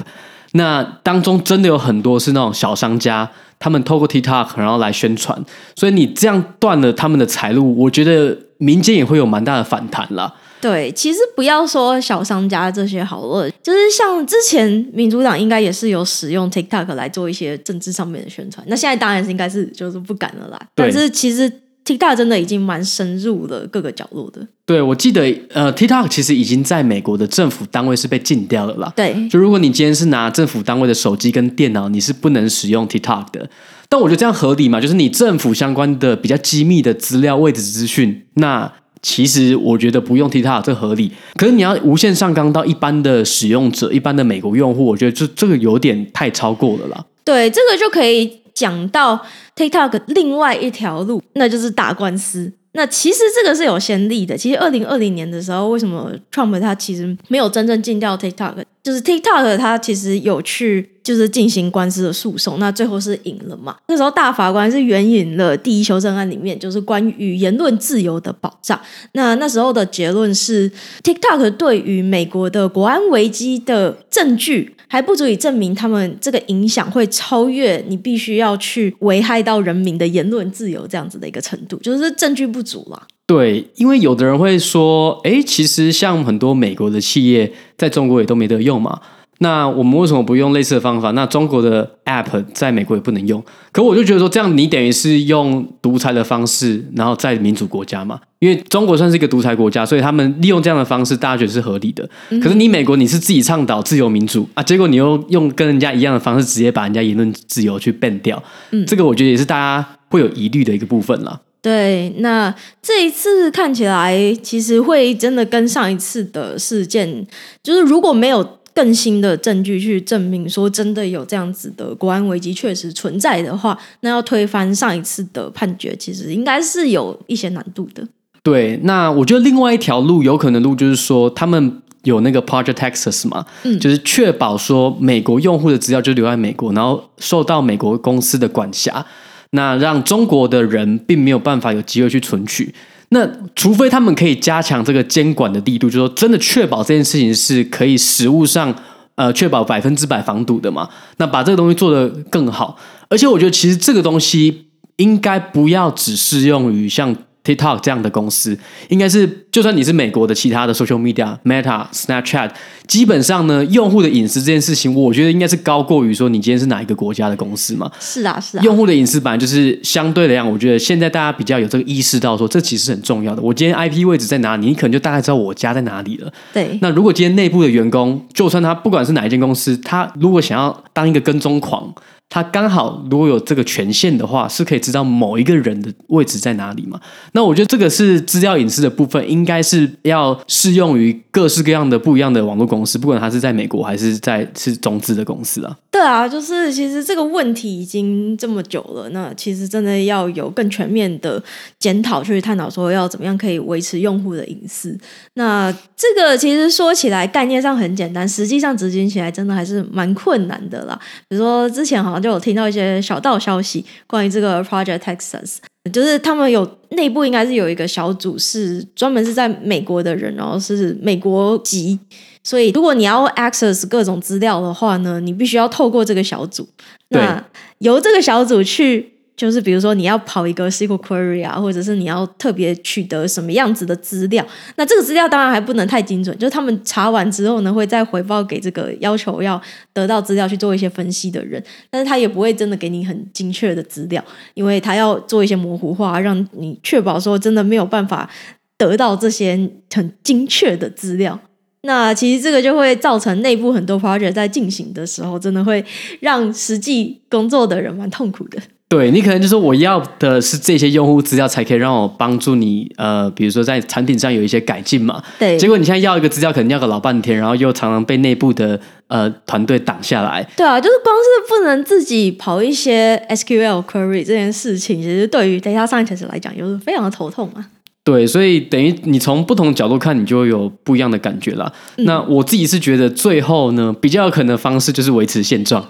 那当中真的有很多是那种小商家，他们透过 TikTok 然后来宣传，所以你这样断了他们的财路，我觉得民间也会有蛮大的反弹啦。对，其实不要说小商家这些好了，就是像之前民主党应该也是有使用 TikTok 来做一些政治上面的宣传，那现在当然是应该是就是不敢了啦。但是其实。TikTok 真的已经蛮深入了各个角落的。对，我记得，呃，TikTok 其实已经在美国的政府单位是被禁掉了啦。对，就如果你今天是拿政府单位的手机跟电脑，你是不能使用 TikTok 的。但我觉得这样合理嘛，就是你政府相关的比较机密的资料、位置资讯，那其实我觉得不用 TikTok 这合理。可是你要无限上纲到一般的使用者、一般的美国用户，我觉得这这个有点太超过了啦。对，这个就可以。讲到 TikTok 另外一条路，那就是打官司。那其实这个是有先例的。其实二零二零年的时候，为什么 Trump 他其实没有真正禁掉 TikTok？就是 TikTok 他其实有去就是进行官司的诉讼，那最后是赢了嘛。那时候大法官是援引了第一修正案里面就是关于言论自由的保障。那那时候的结论是 TikTok 对于美国的国安危机的证据。还不足以证明他们这个影响会超越你必须要去危害到人民的言论自由这样子的一个程度，就是证据不足了。对，因为有的人会说，哎，其实像很多美国的企业在中国也都没得用嘛。那我们为什么不用类似的方法？那中国的 App 在美国也不能用。可我就觉得说，这样你等于是用独裁的方式，然后在民主国家嘛。因为中国算是一个独裁国家，所以他们利用这样的方式，大家觉得是合理的。可是你美国，你是自己倡导自由民主啊，结果你又用跟人家一样的方式，直接把人家言论自由去 ban 掉。嗯，这个我觉得也是大家会有疑虑的一个部分啦。对，那这一次看起来，其实会真的跟上一次的事件，就是如果没有。更新的证据去证明说真的有这样子的国安危机确实存在的话，那要推翻上一次的判决，其实应该是有一些难度的。对，那我觉得另外一条路有可能路就是说，他们有那个 Project Texas 嘛，嗯，就是确保说美国用户的资料就留在美国，然后受到美国公司的管辖，那让中国的人并没有办法有机会去存取。那除非他们可以加强这个监管的力度，就是说真的确保这件事情是可以实物上呃确保百分之百防堵的嘛？那把这个东西做得更好，而且我觉得其实这个东西应该不要只适用于像。TikTok 这样的公司，应该是就算你是美国的其他的 social media、Meta、Snapchat，基本上呢，用户的隐私这件事情，我觉得应该是高过于说你今天是哪一个国家的公司嘛。是啊，是啊。用户的隐私本来就是相对来讲，我觉得现在大家比较有这个意识到说，这其实是很重要的。我今天 IP 位置在哪里，你可能就大概知道我家在哪里了。对。那如果今天内部的员工，就算他不管是哪一间公司，他如果想要当一个跟踪狂。他刚好如果有这个权限的话，是可以知道某一个人的位置在哪里嘛？那我觉得这个是资料隐私的部分，应该是要适用于各式各样的不一样的网络公司，不管他是在美国还是在是中资的公司啊。对啊，就是其实这个问题已经这么久了，那其实真的要有更全面的检讨去探讨，说要怎么样可以维持用户的隐私。那这个其实说起来概念上很简单，实际上执行起来真的还是蛮困难的啦。比如说之前好像。就有听到一些小道消息，关于这个 Project Texas，就是他们有内部应该是有一个小组是专门是在美国的人，然后是美国籍，所以如果你要 access 各种资料的话呢，你必须要透过这个小组，那由这个小组去。就是比如说你要跑一个 SQL query 啊，或者是你要特别取得什么样子的资料，那这个资料当然还不能太精准。就是他们查完之后呢，会再回报给这个要求要得到资料去做一些分析的人，但是他也不会真的给你很精确的资料，因为他要做一些模糊化，让你确保说真的没有办法得到这些很精确的资料。那其实这个就会造成内部很多 project 在进行的时候，真的会让实际工作的人蛮痛苦的。对，你可能就说我要的是这些用户资料，才可以让我帮助你，呃，比如说在产品上有一些改进嘛。对。结果你现在要一个资料，可能要个老半天，然后又常常被内部的呃团队挡下来。对啊，就是光是不能自己跑一些 SQL query 这件事情，其实对于 data scientist 来讲，就是非常的头痛啊。对，所以等于你从不同角度看，你就会有不一样的感觉啦。嗯。那我自己是觉得，最后呢，比较有可能的方式就是维持现状。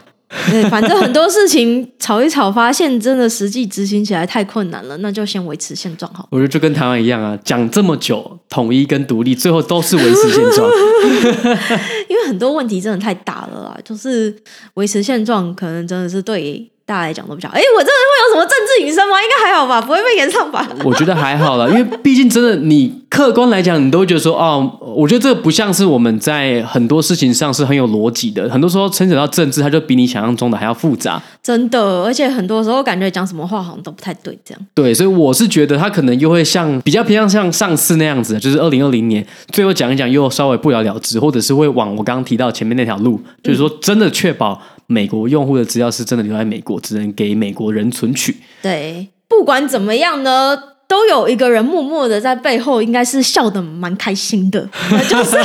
对，反正很多事情吵一吵，发现真的实际执行起来太困难了，那就先维持现状好。我觉得就跟台湾一样啊，讲这么久统一跟独立，最后都是维持现状。因为很多问题真的太大了啦，就是维持现状，可能真的是对。大家来讲都比较，哎，我这个会有什么政治隐身吗？应该还好吧，不会被延上吧？我觉得还好啦，因为毕竟真的，你客观来讲，你都会觉得说，哦，我觉得这个不像是我们在很多事情上是很有逻辑的。很多时候牵扯到政治，它就比你想象中的还要复杂。真的，而且很多时候感觉讲什么话好像都不太对，这样。对，所以我是觉得他可能又会像比较偏向像上次那样子，就是二零二零年最后讲一讲，又稍微不了了之，或者是会往我刚刚提到前面那条路，就是说真的确保。美国用户的资料是真的留在美国，只能给美国人存取。对，不管怎么样呢，都有一个人默默的在背后，应该是笑得蛮开心的，那就是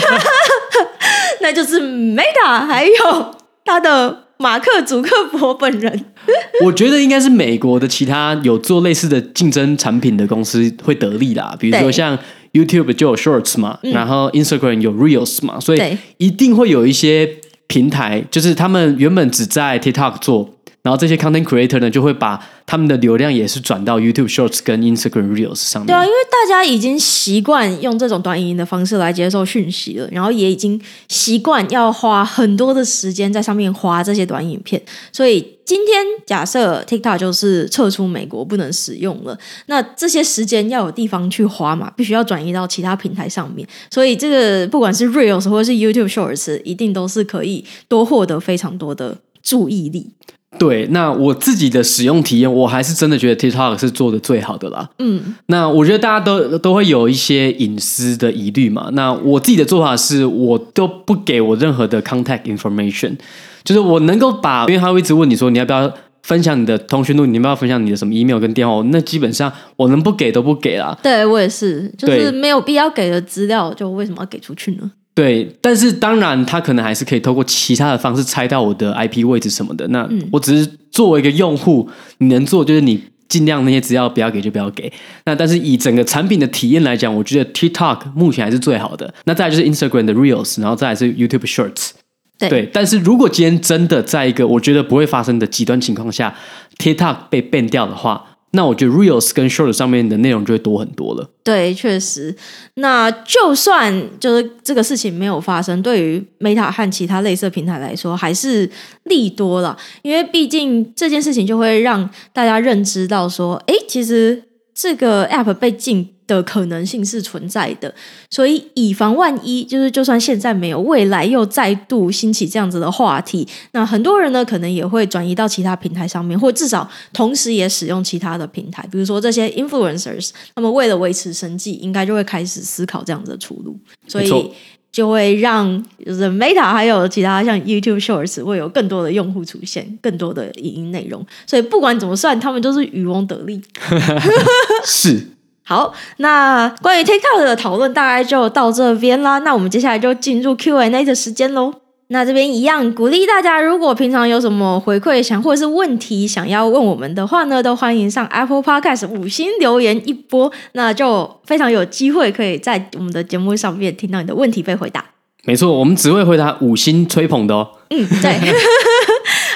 那就是 Meta，还有他的马克·祖克伯本人。我觉得应该是美国的其他有做类似的竞争产品的公司会得利啦，比如说像 YouTube 就有 Shorts 嘛，嗯、然后 Instagram 有 Reels 嘛，所以一定会有一些平台，就是他们原本只在 TikTok 做。然后这些 content creator 呢，就会把他们的流量也是转到 YouTube Shorts 跟 Instagram Reels 上面。对啊，因为大家已经习惯用这种短影音的方式来接受讯息了，然后也已经习惯要花很多的时间在上面花这些短影片。所以今天假设 TikTok 就是撤出美国不能使用了，那这些时间要有地方去花嘛，必须要转移到其他平台上面。所以这个不管是 Reels 或者是 YouTube Shorts，一定都是可以多获得非常多的注意力。对，那我自己的使用体验，我还是真的觉得 TikTok 是做的最好的啦。嗯，那我觉得大家都都会有一些隐私的疑虑嘛。那我自己的做法是，我都不给我任何的 contact information，就是我能够把，因为他会一直问你说你要不要分享你的通讯录，你要不要分享你的什么 email 跟电话，那基本上我能不给都不给啦。对，我也是，就是没有必要给的资料，就为什么要给出去呢？对，但是当然，他可能还是可以透过其他的方式猜到我的 IP 位置什么的。那我只是作为一个用户，你能做就是你尽量那些资料不要给就不要给。那但是以整个产品的体验来讲，我觉得 TikTok 目前还是最好的。那再来就是 Instagram 的 Reels，然后再来是 YouTube Shorts。对，对，但是如果今天真的在一个我觉得不会发生的极端情况下，TikTok 被 ban 掉的话。那我觉得 Reels 跟 Short 上面的内容就会多很多了。对，确实。那就算就是这个事情没有发生，对于 Meta 和其他类似平台来说，还是利多了。因为毕竟这件事情就会让大家认知到说，哎，其实这个 App 被禁。的可能性是存在的，所以以防万一，就是就算现在没有，未来又再度兴起这样子的话题，那很多人呢可能也会转移到其他平台上面，或至少同时也使用其他的平台，比如说这些 influencers，那么为了维持生计，应该就会开始思考这样子的出路，所以就会让就是 Meta 还有其他像 YouTube Shorts 会有更多的用户出现，更多的影音内容，所以不管怎么算，他们都是渔翁得利。是。好，那关于 Take Out 的讨论大概就到这边啦。那我们接下来就进入 Q&A 的时间喽。那这边一样鼓励大家，如果平常有什么回馈想或者是问题想要问我们的话呢，都欢迎上 Apple Podcast 五星留言一波，那就非常有机会可以在我们的节目上面听到你的问题被回答。没错，我们只会回答五星吹捧的哦。嗯，对。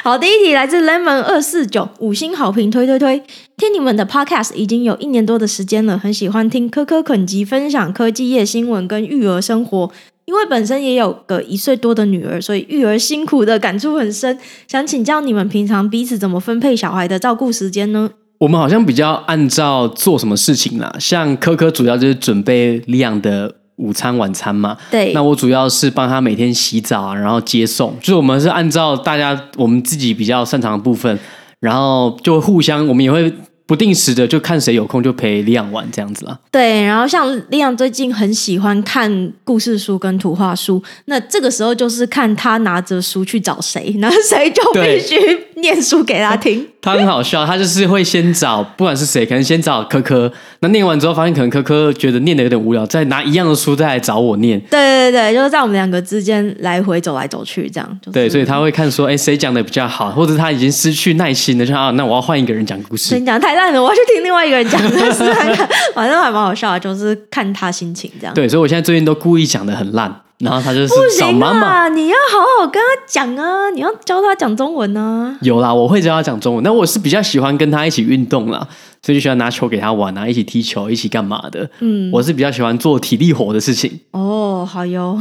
好，第一题来自 Lemon 二四九，五星好评推推推。听你们的 Podcast 已经有一年多的时间了，很喜欢听科科肯吉分享科技业新闻跟育儿生活。因为本身也有个一岁多的女儿，所以育儿辛苦的感触很深。想请教你们平常彼此怎么分配小孩的照顾时间呢？我们好像比较按照做什么事情啦，像科科主要就是准备利昂的。午餐、晚餐嘛，对，那我主要是帮他每天洗澡啊，然后接送，就是我们是按照大家我们自己比较擅长的部分，然后就互相，我们也会。不定时的就看谁有空就陪李昂玩这样子啦。对，然后像李昂最近很喜欢看故事书跟图画书，那这个时候就是看他拿着书去找谁，那谁就必须念书给他听。他很好笑，他就是会先找不管是谁，可能先找科科，那念完之后发现可能科科觉得念的有点无聊，再拿一样的书再来找我念。对对对，就是在我们两个之间来回走来走去这样。就是、对，所以他会看说，哎，谁讲的比较好，或者他已经失去耐心了，就啊，那我要换一个人讲故事。你讲太。我要去听另外一个人讲的是看看，反正还蛮好笑的，就是看他心情这样。对，所以我现在最近都故意讲的很烂，然后他就是找妈妈。不行啊，你要好好跟他讲啊，你要教他讲中文啊。有啦，我会教他讲中文，但我是比较喜欢跟他一起运动啦，所以就喜欢拿球给他玩啊，一起踢球，一起干嘛的。嗯，我是比较喜欢做体力活的事情。哦，好哟。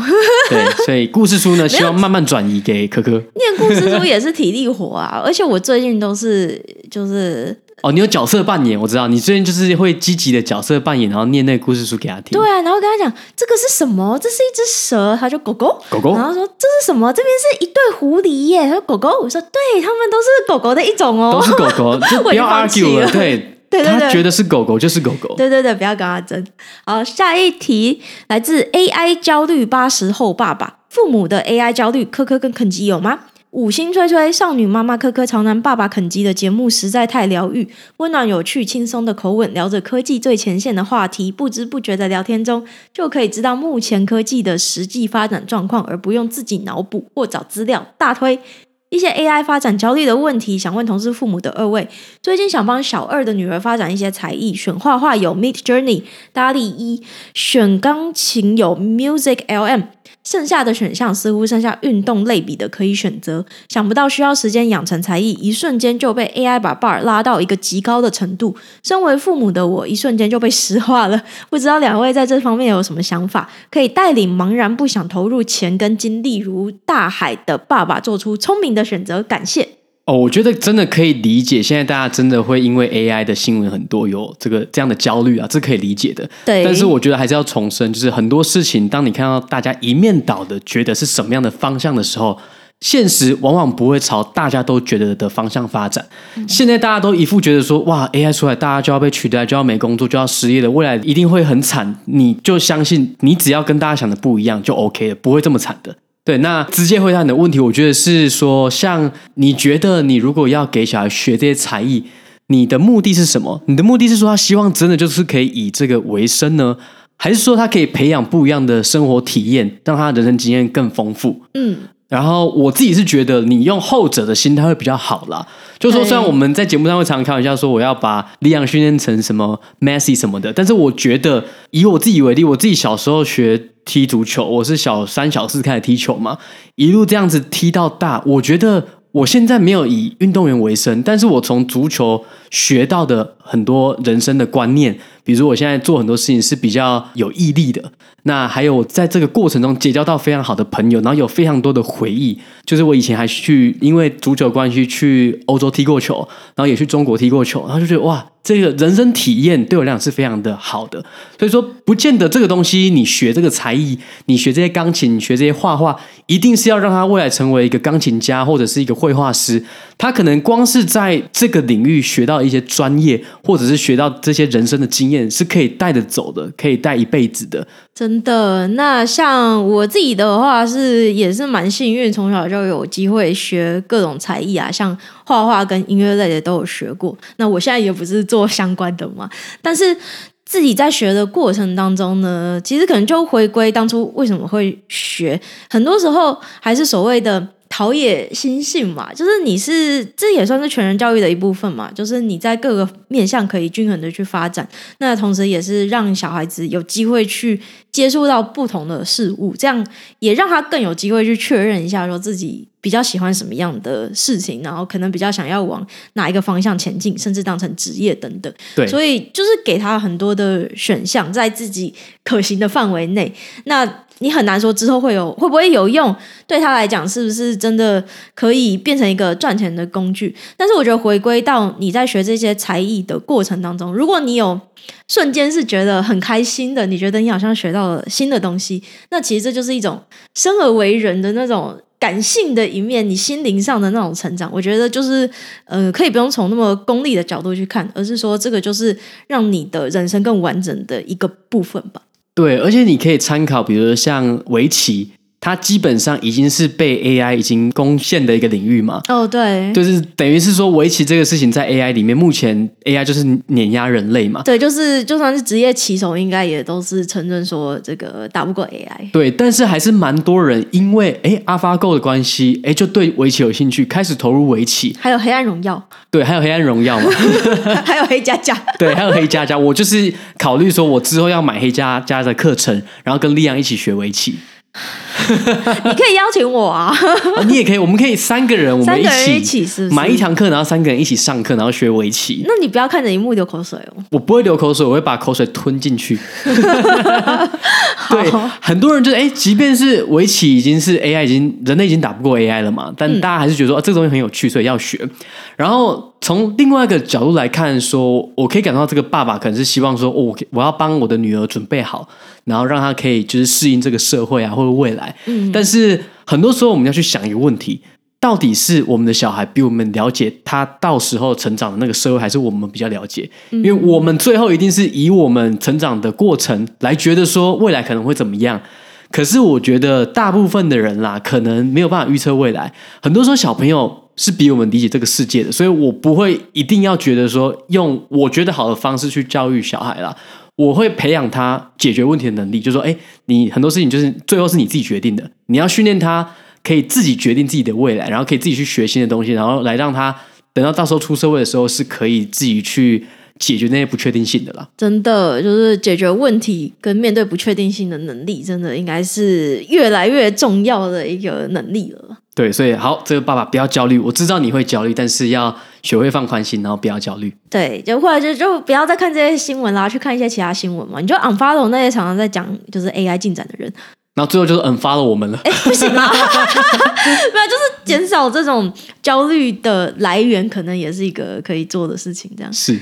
对，所以故事书呢，希望慢慢转移给科科。念故事书也是体力活啊，而且我最近都是就是。哦，你有角色扮演，我知道你最近就是会积极的角色扮演，然后念那个故事书给他听。对啊，然后跟他讲这个是什么？这是一只蛇，他就狗狗狗狗。然后说这是什么？这边是一对狐狸耶，他说狗狗。我说对，他们都是狗狗的一种哦，都是狗狗，就不要 argue 了。了 对，对对对，他觉得是狗狗就是狗狗。对对对，不要跟他争。好，下一题来自 AI 焦虑八十后爸爸，父母的 AI 焦虑，科科跟肯基有吗？五星吹吹，少女妈妈科科潮男爸爸肯吉的节目实在太疗愈，温暖有趣、轻松的口吻聊着科技最前线的话题，不知不觉的聊天中就可以知道目前科技的实际发展状况，而不用自己脑补或找资料。大推一些 AI 发展焦虑的问题，想问同事父母的二位，最近想帮小二的女儿发展一些才艺，选画画有 Midjourney、DALL-E 一，选钢琴有 Music LM。剩下的选项似乎剩下运动类比的可以选择，想不到需要时间养成才艺，一瞬间就被 AI 把 bar 拉到一个极高的程度。身为父母的我，一瞬间就被石化了。不知道两位在这方面有什么想法，可以带领茫然不想投入钱跟精力如大海的爸爸做出聪明的选择。感谢。哦，我觉得真的可以理解，现在大家真的会因为 AI 的新闻很多，有这个这样的焦虑啊，这可以理解的。对，但是我觉得还是要重申，就是很多事情，当你看到大家一面倒的觉得是什么样的方向的时候，现实往往不会朝大家都觉得的方向发展。嗯。现在大家都一副觉得说，哇，AI 出来，大家就要被取代，就要没工作，就要失业了，未来一定会很惨。你就相信，你只要跟大家想的不一样，就 OK 了，不会这么惨的。对，那直接回答你的问题，我觉得是说，像你觉得你如果要给小孩学这些才艺，你的目的是什么？你的目的是说他希望真的就是可以以这个为生呢，还是说他可以培养不一样的生活体验，让他人生经验更丰富？嗯。然后我自己是觉得，你用后者的心态会比较好啦。就说虽然我们在节目上会常常开玩笑说，我要把力量训练成什么 Messi 什么的，但是我觉得以我自己为例，我自己小时候学踢足球，我是小三小四开始踢球嘛，一路这样子踢到大，我觉得我现在没有以运动员为生，但是我从足球学到的很多人生的观念。比如我现在做很多事情是比较有毅力的，那还有在这个过程中结交到非常好的朋友，然后有非常多的回忆。就是我以前还去因为足球关系去欧洲踢过球，然后也去中国踢过球，然后就觉得哇，这个人生体验对我来讲是非常的好的。所以说，不见得这个东西你学这个才艺，你学这些钢琴，你学这些画画，一定是要让他未来成为一个钢琴家或者是一个绘画师。他可能光是在这个领域学到一些专业，或者是学到这些人生的经验，是可以带着走的，可以带一辈子的。真的，那像我自己的话是也是蛮幸运，从小就有机会学各种才艺啊，像画画跟音乐类的都有学过。那我现在也不是做相关的嘛，但是自己在学的过程当中呢，其实可能就回归当初为什么会学，很多时候还是所谓的。陶冶心性嘛，就是你是这也算是全人教育的一部分嘛，就是你在各个面向可以均衡的去发展，那同时也是让小孩子有机会去接触到不同的事物，这样也让他更有机会去确认一下，说自己比较喜欢什么样的事情，然后可能比较想要往哪一个方向前进，甚至当成职业等等。对，所以就是给他很多的选项，在自己可行的范围内，那。你很难说之后会有会不会有用，对他来讲是不是真的可以变成一个赚钱的工具？但是我觉得回归到你在学这些才艺的过程当中，如果你有瞬间是觉得很开心的，你觉得你好像学到了新的东西，那其实这就是一种生而为人的那种感性的一面，你心灵上的那种成长。我觉得就是呃，可以不用从那么功利的角度去看，而是说这个就是让你的人生更完整的一个部分吧。对，而且你可以参考，比如像围棋。它基本上已经是被 AI 已经攻陷的一个领域嘛？哦，对，就是等于是说围棋这个事情在 AI 里面，目前 AI 就是碾压人类嘛。对，就是就算是职业棋手，应该也都是承认说这个打不过 AI。对，但是还是蛮多人因为哎 AlphaGo 的关系，哎就对围棋有兴趣，开始投入围棋。还有黑暗荣耀。对，还有黑暗荣耀嘛？还有黑加加。对，还有黑加加。我就是考虑说，我之后要买黑加加的课程，然后跟丽阳一起学围棋。你可以邀请我啊！你也可以，我们可以三个人，我们一起，一起是是买一堂课，然后三个人一起上课，然后学围棋。那你不要看着荧幕流口水哦。我不会流口水，我会把口水吞进去。对，很多人就是哎，即便是围棋已经是 AI，已经人类已经打不过 AI 了嘛，但大家还是觉得说、嗯啊、这个东西很有趣，所以要学。然后从另外一个角度来看说，说我可以感到这个爸爸可能是希望说，我、哦、我要帮我的女儿准备好。然后让她可以就是适应这个社会啊，或者未来。嗯。但是很多时候我们要去想一个问题：到底是我们的小孩比我们了解他到时候成长的那个社会，还是我们比较了解？因为我们最后一定是以我们成长的过程来觉得说未来可能会怎么样。可是我觉得大部分的人啦，可能没有办法预测未来。很多时候小朋友是比我们理解这个世界的，所以我不会一定要觉得说用我觉得好的方式去教育小孩啦。我会培养他解决问题的能力，就说，哎，你很多事情就是最后是你自己决定的，你要训练他可以自己决定自己的未来，然后可以自己去学新的东西，然后来让他等到到时候出社会的时候是可以自己去解决那些不确定性的啦。真的就是解决问题跟面对不确定性的能力，真的应该是越来越重要的一个能力了。对，所以好，这个爸爸不要焦虑，我知道你会焦虑，但是要学会放宽心，然后不要焦虑。对，就或者就就不要再看这些新闻啦，去看一些其他新闻嘛。你就 unfollow 那些常常在讲就是 AI 进展的人，然后最后就是 unfollow 我们了。哎，不行啊，没有，就是减少这种焦虑的来源，可能也是一个可以做的事情。这样是。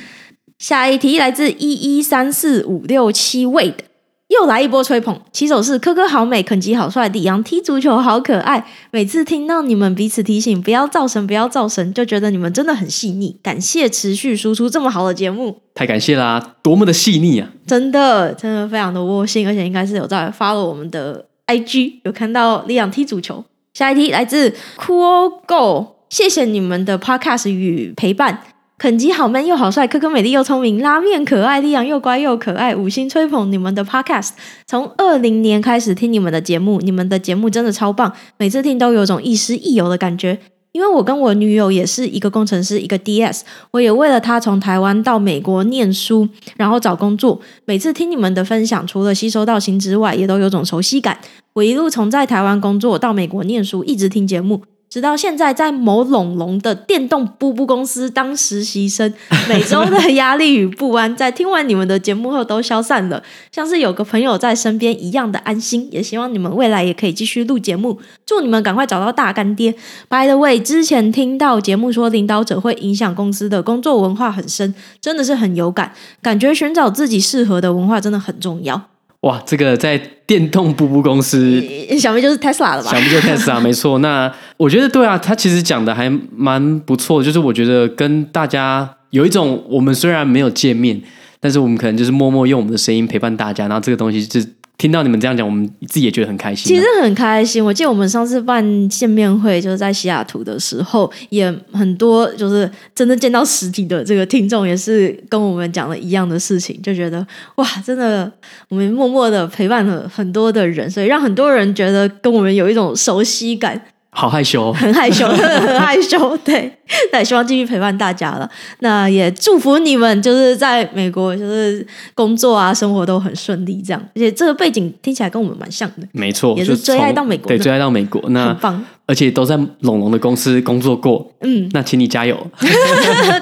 下一题来自一一三四五六七位的。又来一波吹捧，起手是科科好美，肯基好帅，李洋踢足球好可爱。每次听到你们彼此提醒不要造神，不要造神，就觉得你们真的很细腻。感谢持续输出这么好的节目，太感谢啦！多么的细腻啊！真的，真的非常的窝心，而且应该是有在发了我们的 IG，有看到李洋踢足球。下一题来自 Cool Go，谢谢你们的 Podcast 与陪伴。肯基好 man 又好帅，科科美丽又聪明，拉面可爱，李洋又乖又可爱，五星吹捧你们的 podcast。从二零年开始听你们的节目，你们的节目真的超棒，每次听都有种亦师亦友的感觉。因为我跟我女友也是一个工程师，一个 DS，我也为了她从台湾到美国念书，然后找工作。每次听你们的分享，除了吸收到新之外，也都有种熟悉感。我一路从在台湾工作到美国念书，一直听节目。直到现在，在某龙龙的电动布布公司当实习生，每周的压力与不安，在听完你们的节目后都消散了，像是有个朋友在身边一样的安心。也希望你们未来也可以继续录节目，祝你们赶快找到大干爹。By the way，之前听到节目说领导者会影响公司的工作文化很深，真的是很有感，感觉寻找自己适合的文化真的很重要。哇，这个在电动步步公司，想必就是 Tesla 了吧？想必就是 Tesla，没错。那我觉得对啊，他其实讲的还蛮不错的，就是我觉得跟大家有一种，我们虽然没有见面，但是我们可能就是默默用我们的声音陪伴大家，然后这个东西就是。听到你们这样讲，我们自己也觉得很开心。其实很开心。我记得我们上次办见面会，就是在西雅图的时候，也很多就是真的见到实体的这个听众，也是跟我们讲了一样的事情，就觉得哇，真的我们默默的陪伴了很多的人，所以让很多人觉得跟我们有一种熟悉感。好害羞，很害羞，很害羞。对，那也希望继续陪伴大家了。那也祝福你们，就是在美国，就是工作啊，生活都很顺利。这样，而且这个背景听起来跟我们蛮像的。没错，也是追爱到美国，对，追爱到美国，那很棒。而且都在龙龙的公司工作过。嗯，那请你加油。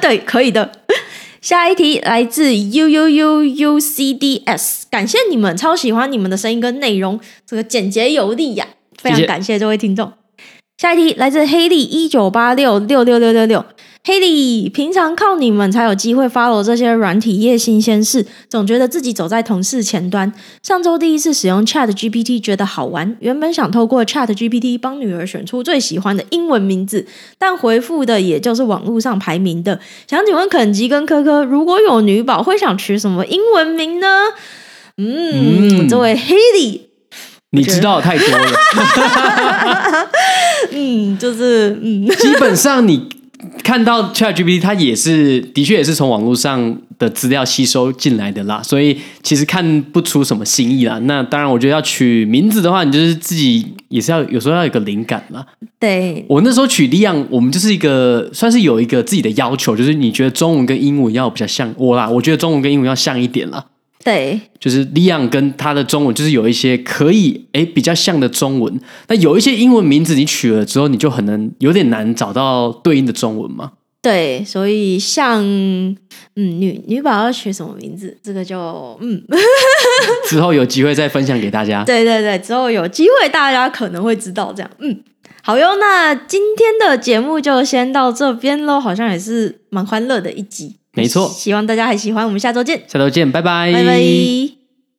对，可以的。下一题来自 U U U U C D S，感谢你们，超喜欢你们的声音跟内容，这个简洁有力呀，非常感谢这位听众。下一题来自黑利一九八六六六六六六，黑利，平常靠你们才有机会 follow 这些软体业新鲜事，总觉得自己走在同事前端。上周第一次使用 Chat GPT，觉得好玩。原本想透过 Chat GPT 帮女儿选出最喜欢的英文名字，但回复的也就是网络上排名的。想请问肯吉跟科科，如果有女宝，会想取什么英文名呢？嗯，嗯这位黑利。你知道太多了，嗯，就是嗯，基本上你看到 ChatGPT，它也是的确也是从网络上的资料吸收进来的啦，所以其实看不出什么新意啦。那当然，我觉得要取名字的话，你就是自己也是要有时候要有个灵感啦。对，我那时候取李洋，我们就是一个算是有一个自己的要求，就是你觉得中文跟英文要比较像我啦，我觉得中文跟英文要像一点啦。对，就是 Leon 跟他的中文，就是有一些可以诶比较像的中文。那有一些英文名字你取了之后，你就很能有点难找到对应的中文嘛。对，所以像嗯女女宝要取什么名字，这个就嗯 之后有机会再分享给大家。对对对，之后有机会大家可能会知道这样。嗯，好哟，那今天的节目就先到这边喽，好像也是蛮欢乐的一集。没错，希望大家还喜欢。我们下周见，下周见，拜拜，拜拜。